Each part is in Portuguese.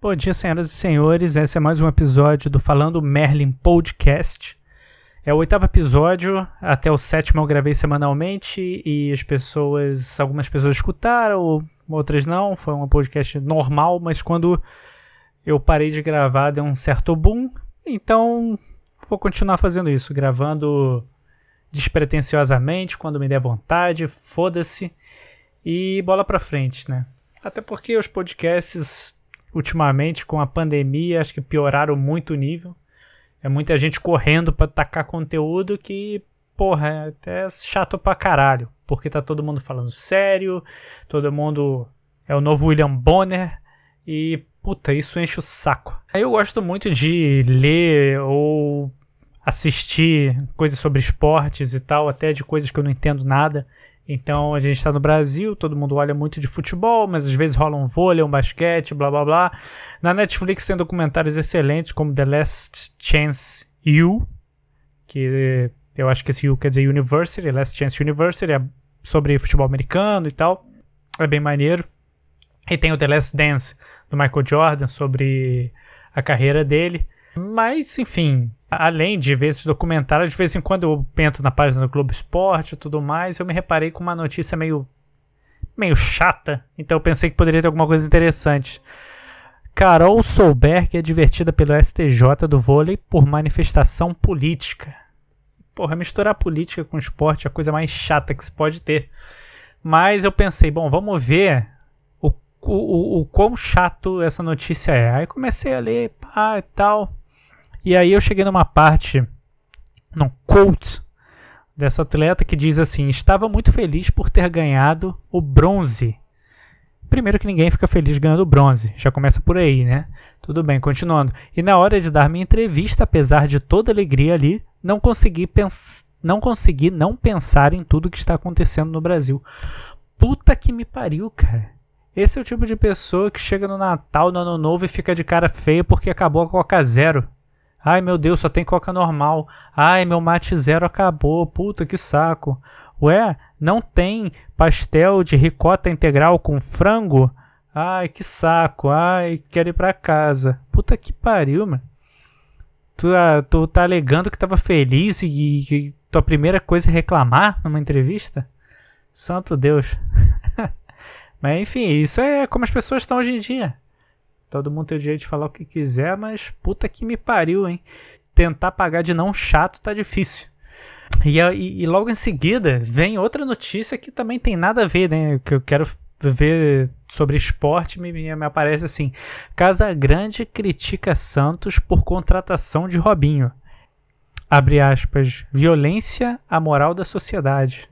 Bom dia, senhoras e senhores. Esse é mais um episódio do Falando Merlin Podcast. É o oitavo episódio, até o sétimo eu gravei semanalmente e as pessoas, algumas pessoas escutaram, outras não. Foi um podcast normal, mas quando eu parei de gravar deu um certo boom. Então vou continuar fazendo isso, gravando despretensiosamente, quando me der vontade, foda-se. E bola pra frente, né? Até porque os podcasts ultimamente com a pandemia, acho que pioraram muito o nível. É muita gente correndo para tacar conteúdo que, porra, é até chato pra caralho. Porque tá todo mundo falando sério, todo mundo é o novo William Bonner e, puta, isso enche o saco. Eu gosto muito de ler ou assistir coisas sobre esportes e tal, até de coisas que eu não entendo nada. Então a gente está no Brasil, todo mundo olha muito de futebol, mas às vezes rola um vôlei, um basquete, blá blá blá. Na Netflix tem documentários excelentes como The Last Chance U, que eu acho que esse U quer dizer University, Last Chance University, é sobre futebol americano e tal. É bem maneiro. E tem o The Last Dance do Michael Jordan sobre a carreira dele. Mas, enfim, além de ver esses documentários, de vez em quando eu pento na página do Globo Esporte e tudo mais, eu me reparei com uma notícia meio, meio chata, então eu pensei que poderia ter alguma coisa interessante. Carol Solberg é divertida pelo STJ do vôlei por manifestação política. Porra, misturar política com esporte é a coisa mais chata que se pode ter. Mas eu pensei, bom, vamos ver o, o, o, o quão chato essa notícia é. Aí comecei a ler, pá e tal. E aí eu cheguei numa parte, num quote dessa atleta que diz assim: Estava muito feliz por ter ganhado o bronze. Primeiro que ninguém fica feliz ganhando bronze, já começa por aí, né? Tudo bem, continuando. E na hora de dar minha entrevista, apesar de toda alegria ali, não consegui, não consegui não pensar em tudo que está acontecendo no Brasil. Puta que me pariu, cara. Esse é o tipo de pessoa que chega no Natal, no Ano Novo e fica de cara feia porque acabou a Coca Zero. Ai meu Deus, só tem coca normal. Ai, meu mate zero acabou. Puta que saco. Ué, não tem pastel de ricota integral com frango? Ai, que saco. Ai, quero ir pra casa. Puta que pariu, mano. Tu, ah, tu tá alegando que tava feliz e que tua primeira coisa é reclamar numa entrevista? Santo Deus. Mas enfim, isso é como as pessoas estão hoje em dia. Todo mundo tem o direito de falar o que quiser, mas puta que me pariu, hein? Tentar pagar de não chato tá difícil. E, e, e, logo em seguida vem outra notícia que também tem nada a ver, né? Que eu quero ver sobre esporte me, me aparece assim: Casa Grande critica Santos por contratação de Robinho. Abre aspas, violência à moral da sociedade.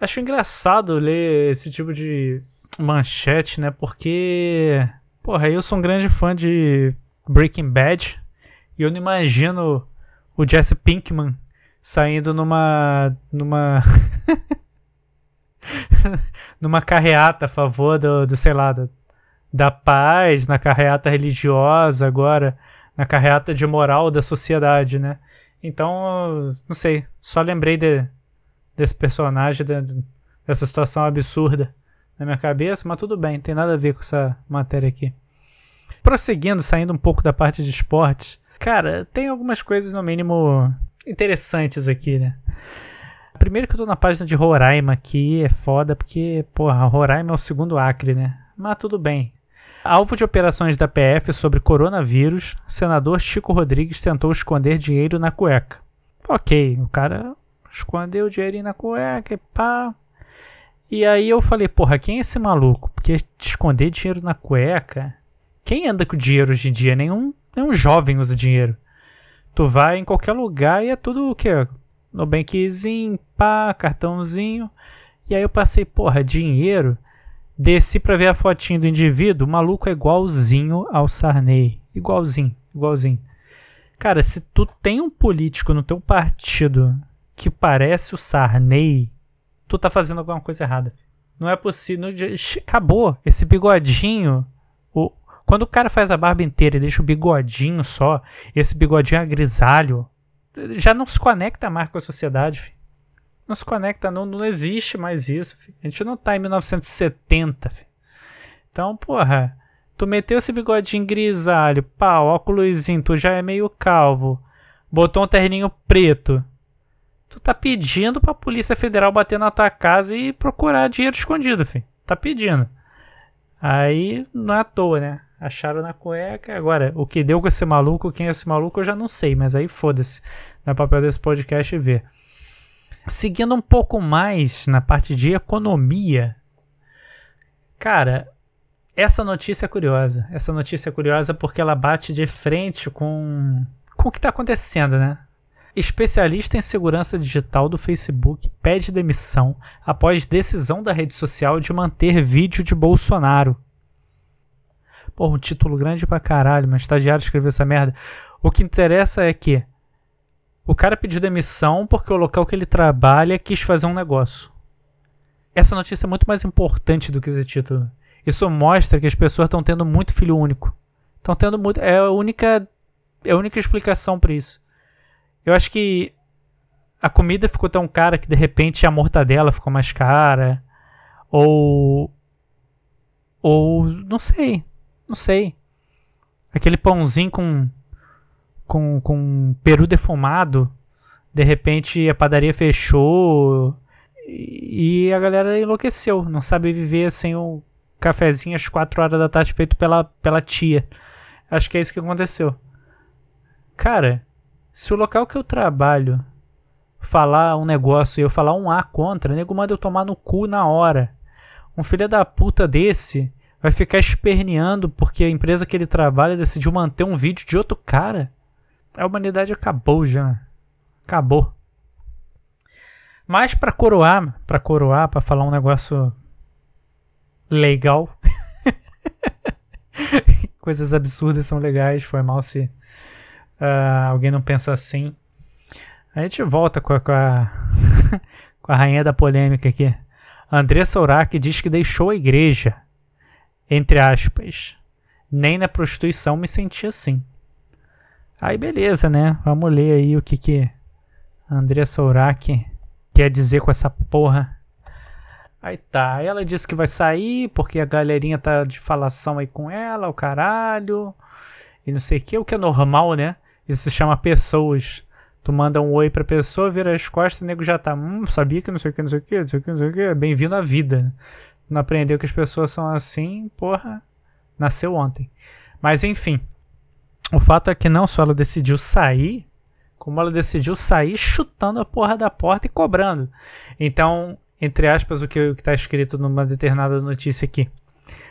Acho engraçado ler esse tipo de manchete, né? Porque Porra, eu sou um grande fã de Breaking Bad e eu não imagino o Jesse Pinkman saindo numa numa numa carreata a favor do, do sei lá, da, da paz, na carreata religiosa agora, na carreata de moral da sociedade, né? Então, não sei, só lembrei de, desse personagem, de, dessa situação absurda na minha cabeça, mas tudo bem, não tem nada a ver com essa matéria aqui. Prosseguindo, saindo um pouco da parte de esportes, cara, tem algumas coisas no mínimo interessantes aqui, né? Primeiro que eu tô na página de Roraima aqui, é foda porque, porra, Roraima é o segundo Acre, né? Mas tudo bem. Alvo de operações da PF sobre coronavírus, senador Chico Rodrigues tentou esconder dinheiro na cueca. Ok, o cara escondeu o dinheiro na cueca e pá. E aí eu falei, porra, quem é esse maluco? Porque esconder dinheiro na cueca. Quem anda com dinheiro hoje em dia? Nenhum, nenhum jovem usa dinheiro. Tu vai em qualquer lugar e é tudo o quê? Nubankzinho, pá, cartãozinho. E aí eu passei, porra, dinheiro. Desci pra ver a fotinho do indivíduo. O maluco é igualzinho ao Sarney. Igualzinho, igualzinho. Cara, se tu tem um político no teu partido que parece o Sarney, tu tá fazendo alguma coisa errada. Não é possível. Acabou. Esse bigodinho. O, quando o cara faz a barba inteira e deixa o bigodinho só, esse bigodinho grisalho, já não se conecta mais com a sociedade. Filho. Não se conecta, não, não existe mais isso. Filho. A gente não tá em 1970. Filho. Então, porra, Tu meteu esse bigodinho grisalho, pá, óculosinho, tu já é meio calvo. Botou um terninho preto. Tu tá pedindo pra Polícia Federal bater na tua casa e procurar dinheiro escondido, filho. Tá pedindo. Aí não é à toa, né? Acharam na cueca. Agora, o que deu com esse maluco, quem é esse maluco, eu já não sei, mas aí foda-se. Não é papel desse podcast ver. Seguindo um pouco mais na parte de economia. Cara, essa notícia é curiosa. Essa notícia é curiosa porque ela bate de frente com, com o que está acontecendo, né? Especialista em segurança digital do Facebook pede demissão após decisão da rede social de manter vídeo de Bolsonaro. Porra, um título grande pra caralho, mas estagiário escreveu essa merda. O que interessa é que o cara pediu demissão porque o local que ele trabalha quis fazer um negócio. Essa notícia é muito mais importante do que esse título. Isso mostra que as pessoas estão tendo muito filho único. Estão tendo muito. É a única. É a única explicação para isso. Eu acho que a comida ficou tão cara que de repente a mortadela ficou mais cara. Ou. Ou. Não sei. Não sei. Aquele pãozinho com. Com, com peru defumado. De repente a padaria fechou. E a galera enlouqueceu. Não sabe viver sem o cafezinho às 4 horas da tarde feito pela, pela tia. Acho que é isso que aconteceu. Cara, se o local que eu trabalho falar um negócio e eu falar um A contra, o nego manda eu tomar no cu na hora. Um filho da puta desse vai ficar esperneando porque a empresa que ele trabalha decidiu manter um vídeo de outro cara. A humanidade acabou já. Acabou. Mas para coroar, para coroar, para falar um negócio legal. Coisas absurdas são legais, foi mal se uh, alguém não pensa assim. A gente volta com a, com a, com a rainha da polêmica aqui. Andressa Urach diz que deixou a igreja. Entre aspas. Nem na prostituição me senti assim. Aí beleza, né? Vamos ler aí o que que Andressa Urach quer dizer com essa porra. Aí tá, ela disse que vai sair porque a galerinha tá de falação aí com ela, o caralho. E não sei o que, o que é normal, né? Isso se chama pessoas. Tu manda um oi pra pessoa, vira as costas, o nego já tá. Hum, sabia que não sei o que, não sei o que, não sei o que, não sei o que. Bem-vindo à vida. Não aprendeu que as pessoas são assim, porra. Nasceu ontem. Mas enfim. O fato é que não só ela decidiu sair, como ela decidiu sair chutando a porra da porta e cobrando. Então, entre aspas, o que está escrito numa determinada notícia aqui.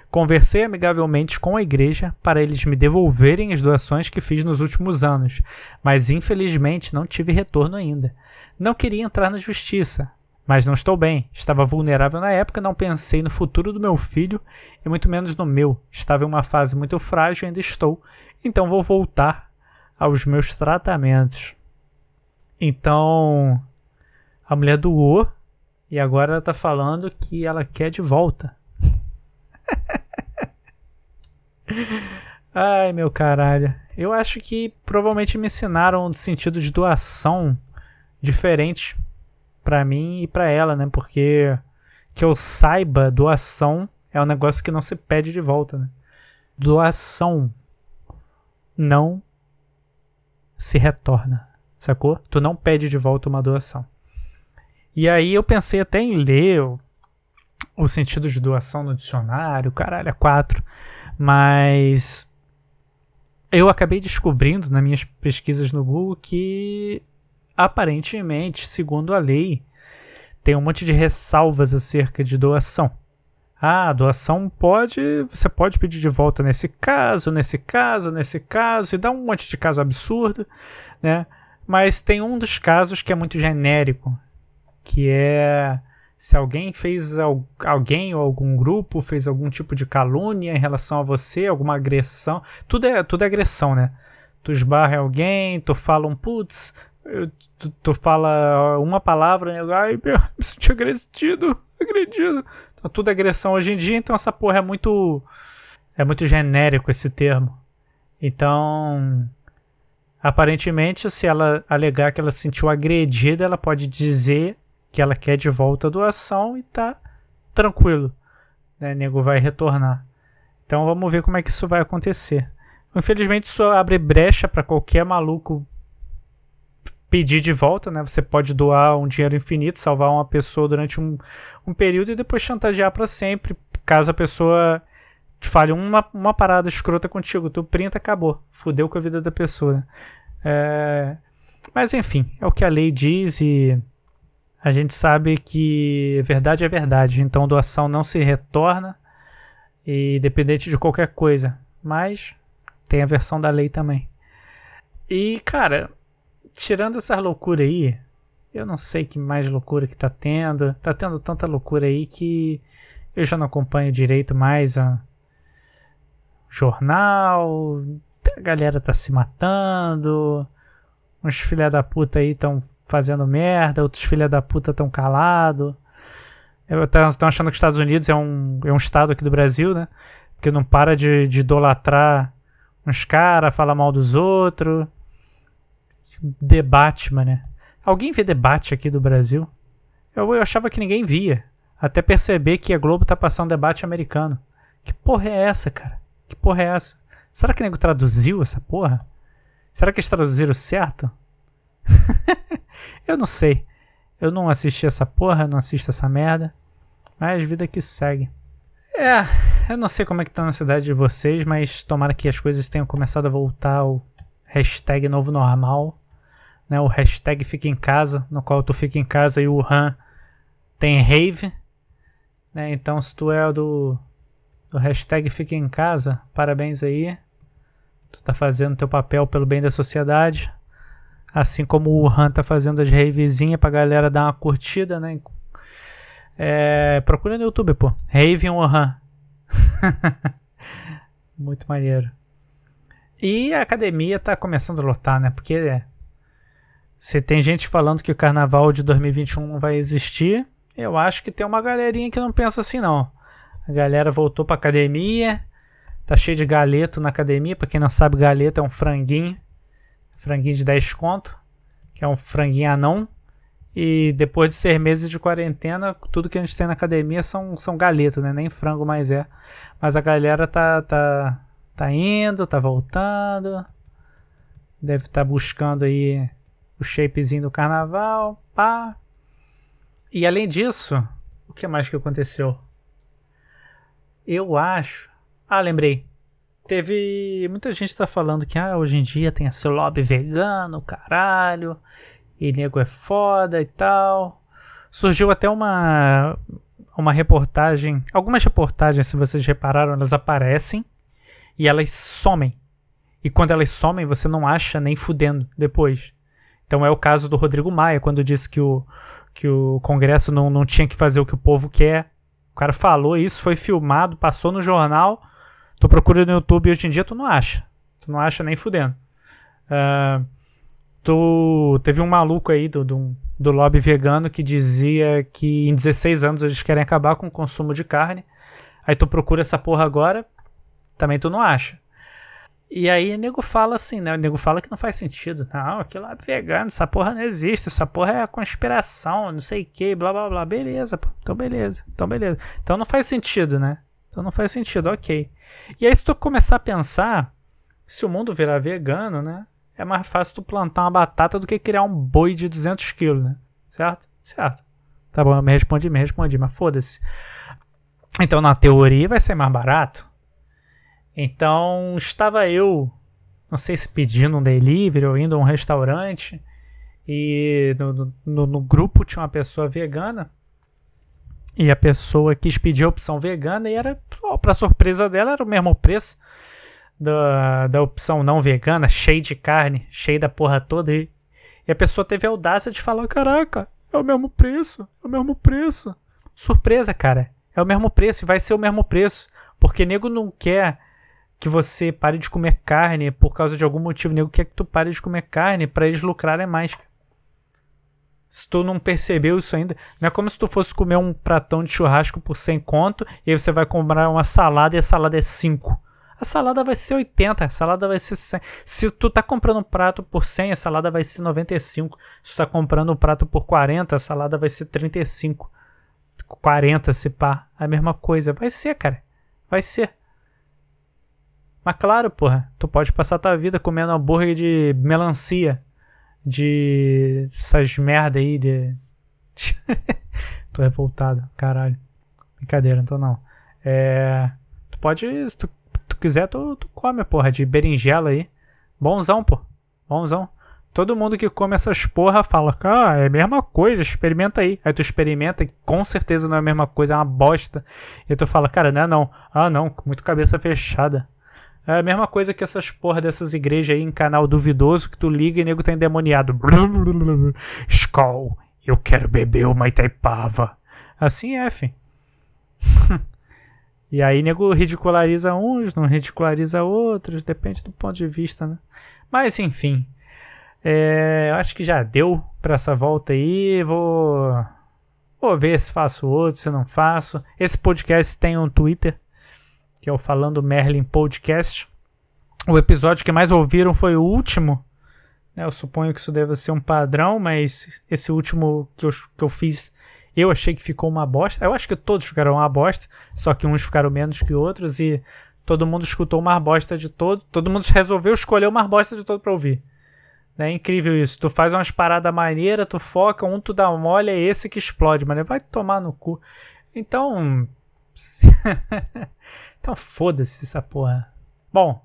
Conversei amigavelmente com a igreja para eles me devolverem as doações que fiz nos últimos anos, mas infelizmente não tive retorno ainda. Não queria entrar na justiça, mas não estou bem. Estava vulnerável na época, não pensei no futuro do meu filho e muito menos no meu. Estava em uma fase muito frágil e ainda estou, então vou voltar aos meus tratamentos. Então, a mulher doou e agora ela está falando que ela quer de volta. Ai, meu caralho. Eu acho que provavelmente me ensinaram um sentido de doação diferente para mim e para ela, né? Porque que eu saiba, doação é um negócio que não se pede de volta, né? Doação não se retorna, sacou? Tu não pede de volta uma doação. E aí eu pensei até em ler o sentido de doação no dicionário, caralho, é quatro. Mas eu acabei descobrindo nas minhas pesquisas no Google que aparentemente, segundo a lei, tem um monte de ressalvas acerca de doação. Ah, doação pode, você pode pedir de volta nesse caso, nesse caso, nesse caso, e dá um monte de caso absurdo, né? Mas tem um dos casos que é muito genérico, que é se alguém fez alguém ou algum grupo fez algum tipo de calúnia em relação a você, alguma agressão, tudo é tudo é agressão, né? Tu esbarra alguém, tu fala um putz, tu, tu fala uma palavra, né? ai, meu, me senti agredido, agredido. Então, tudo é agressão hoje em dia, então essa porra é muito é muito genérico esse termo. Então, aparentemente, se ela alegar que ela se sentiu agredida, ela pode dizer que ela quer de volta a doação e tá tranquilo. Né? O nego vai retornar. Então vamos ver como é que isso vai acontecer. Infelizmente isso abre brecha para qualquer maluco pedir de volta, né? Você pode doar um dinheiro infinito, salvar uma pessoa durante um, um período e depois chantagear para sempre, caso a pessoa fale uma, uma parada escrota contigo, tu printa, acabou, fudeu com a vida da pessoa. É, mas enfim, é o que a lei diz e a gente sabe que verdade é verdade, então doação não se retorna, e dependente de qualquer coisa, mas tem a versão da lei também. E cara, tirando essa loucura aí, eu não sei que mais loucura que tá tendo, tá tendo tanta loucura aí que eu já não acompanho direito mais a jornal, a galera tá se matando, uns filha da puta aí estão fazendo merda, outros filha da puta estão calados. Estão achando que os Estados Unidos é um, é um estado aqui do Brasil, né? Porque não para de, de idolatrar uns caras, falar mal dos outros. Debate, né? Alguém vê debate aqui do Brasil? Eu, eu achava que ninguém via. Até perceber que a Globo tá passando debate americano. Que porra é essa, cara? Que porra é essa? Será que o nego traduziu essa porra? Será que eles traduziram certo? eu não sei. Eu não assisti essa porra, não assisto essa merda. Mas vida que segue. É, eu não sei como é que tá na cidade de vocês, mas tomara que as coisas tenham começado a voltar ao hashtag novo normal. Né, o hashtag fica em casa, no qual tu fica em casa e o Han tem rave. Né, então se tu é do, do hashtag fica em casa, parabéns aí. Tu tá fazendo teu papel pelo bem da sociedade. Assim como o Han tá fazendo as ravezinhas pra galera dar uma curtida, né? É, procura no YouTube, pô. Rave Han. Muito maneiro. E a academia tá começando a lotar, né? Porque é, se tem gente falando que o carnaval de 2021 não vai existir, eu acho que tem uma galerinha que não pensa assim, não. A galera voltou pra academia, tá cheio de galeto na academia. Pra quem não sabe, galeto é um franguinho franguinho de 10 conto, que é um franguinho anão. E depois de seis meses de quarentena, tudo que a gente tem na academia são, são galetos, né? Nem frango mais é. Mas a galera tá, tá, tá indo, tá voltando. Deve estar tá buscando aí o shapezinho do carnaval. Pá. E além disso, o que mais que aconteceu? Eu acho. Ah, lembrei. Teve. Muita gente tá falando que ah, hoje em dia tem esse lobby vegano, caralho. E nego é foda e tal. Surgiu até uma. Uma reportagem. Algumas reportagens, se vocês repararam, elas aparecem e elas somem. E quando elas somem, você não acha nem fudendo depois. Então é o caso do Rodrigo Maia, quando disse que o, que o Congresso não, não tinha que fazer o que o povo quer. O cara falou isso, foi filmado, passou no jornal. Tu procura no YouTube hoje em dia, tu não acha. Tu não acha nem fudendo. Uh, tu teve um maluco aí do, do, do lobby vegano que dizia que em 16 anos eles querem acabar com o consumo de carne. Aí tu procura essa porra agora, também tu não acha. E aí o nego fala assim, né? O nego fala que não faz sentido. Não, aquilo lá é vegano, essa porra não existe, essa porra é conspiração, não sei o que, blá blá blá. Beleza, pô. Então beleza. Então beleza. Então não faz sentido, né? Então não faz sentido, ok. E aí se tu começar a pensar, se o mundo virar vegano, né? É mais fácil tu plantar uma batata do que criar um boi de 200 quilos, né? Certo? Certo. Tá bom, eu me respondi, me respondi, mas foda-se. Então, na teoria, vai ser mais barato. Então, estava eu, não sei se pedindo um delivery ou indo a um restaurante, e no, no, no grupo tinha uma pessoa vegana. E a pessoa quis pedir a opção vegana e era, para surpresa dela, era o mesmo preço da, da opção não vegana, cheio de carne, cheio da porra toda. E, e a pessoa teve a audácia de falar: Caraca, é o mesmo preço, é o mesmo preço. Surpresa, cara. É o mesmo preço e vai ser o mesmo preço. Porque nego não quer que você pare de comer carne por causa de algum motivo. Nego quer que tu pare de comer carne para eles lucrarem mais. Se tu não percebeu isso ainda, não é como se tu fosse comer um pratão de churrasco por 100 conto e aí você vai comprar uma salada e a salada é 5. A salada vai ser 80, a salada vai ser 100. Se tu tá comprando um prato por 100, a salada vai ser 95. Se tu tá comprando um prato por 40, a salada vai ser 35. 40 se pá, a mesma coisa. Vai ser, cara. Vai ser. Mas claro, porra, tu pode passar tua vida comendo hambúrguer de melancia. De essas merda aí de. tô revoltado, caralho. Brincadeira, não tô não. É. Tu pode. Se tu, tu quiser, tu, tu come, porra, de berinjela aí. Bonzão, pô. Bonzão. Todo mundo que come essas porra fala, ah, é a mesma coisa, experimenta aí. Aí tu experimenta e com certeza não é a mesma coisa, é uma bosta. E tu fala, cara, não é não. Ah, não, muito cabeça fechada. É a mesma coisa que essas porra dessas igrejas aí em canal duvidoso que tu liga e nego tá endemoniado. Skol, eu quero beber uma Itaipava. Assim é, fi. e aí nego ridiculariza uns, não ridiculariza outros, depende do ponto de vista, né? Mas enfim, é, acho que já deu para essa volta aí. Vou, vou ver se faço outro, se não faço. Esse podcast tem um Twitter, que é o Falando Merlin Podcast. O episódio que mais ouviram foi o último. Né? Eu suponho que isso deve ser um padrão, mas esse último que eu, que eu fiz, eu achei que ficou uma bosta. Eu acho que todos ficaram uma bosta, só que uns ficaram menos que outros e todo mundo escutou uma bosta de todo. Todo mundo resolveu escolher uma bosta de todo para ouvir. É incrível isso. Tu faz umas paradas maneiras, tu foca, um tu dá mole, é esse que explode, mano. Vai tomar no cu. Então. então foda-se essa porra. Bom,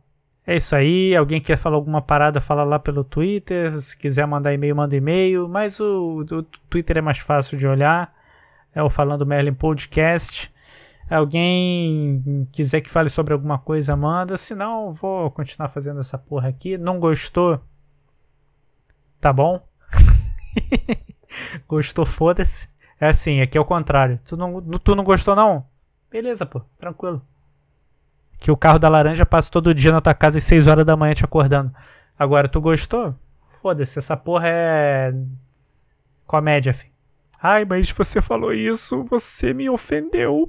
é isso aí. Alguém quer falar alguma parada, fala lá pelo Twitter. Se quiser mandar e-mail, manda e-mail. Mas o, o, Twitter é mais fácil de olhar. É o Falando Merlin Podcast. Alguém quiser que fale sobre alguma coisa, manda. Se não, vou continuar fazendo essa porra aqui. Não gostou? Tá bom? Gostou, foda-se. É assim, aqui é o contrário. Tu não, tu não gostou, não? Beleza, pô, tranquilo. Que o carro da laranja passa todo dia na tua casa às 6 horas da manhã te acordando. Agora, tu gostou? Foda-se, essa porra é. Comédia, fi. Ai, mas você falou isso, você me ofendeu.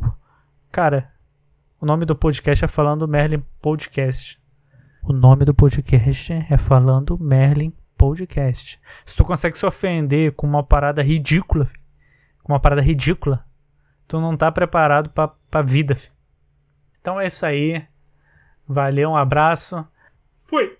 Cara, o nome do podcast é Falando Merlin Podcast. O nome do podcast é Falando Merlin podcast. Se tu consegue se ofender com uma parada ridícula, com uma parada ridícula, tu não tá preparado pra, pra vida. Então é isso aí. Valeu, um abraço. Fui!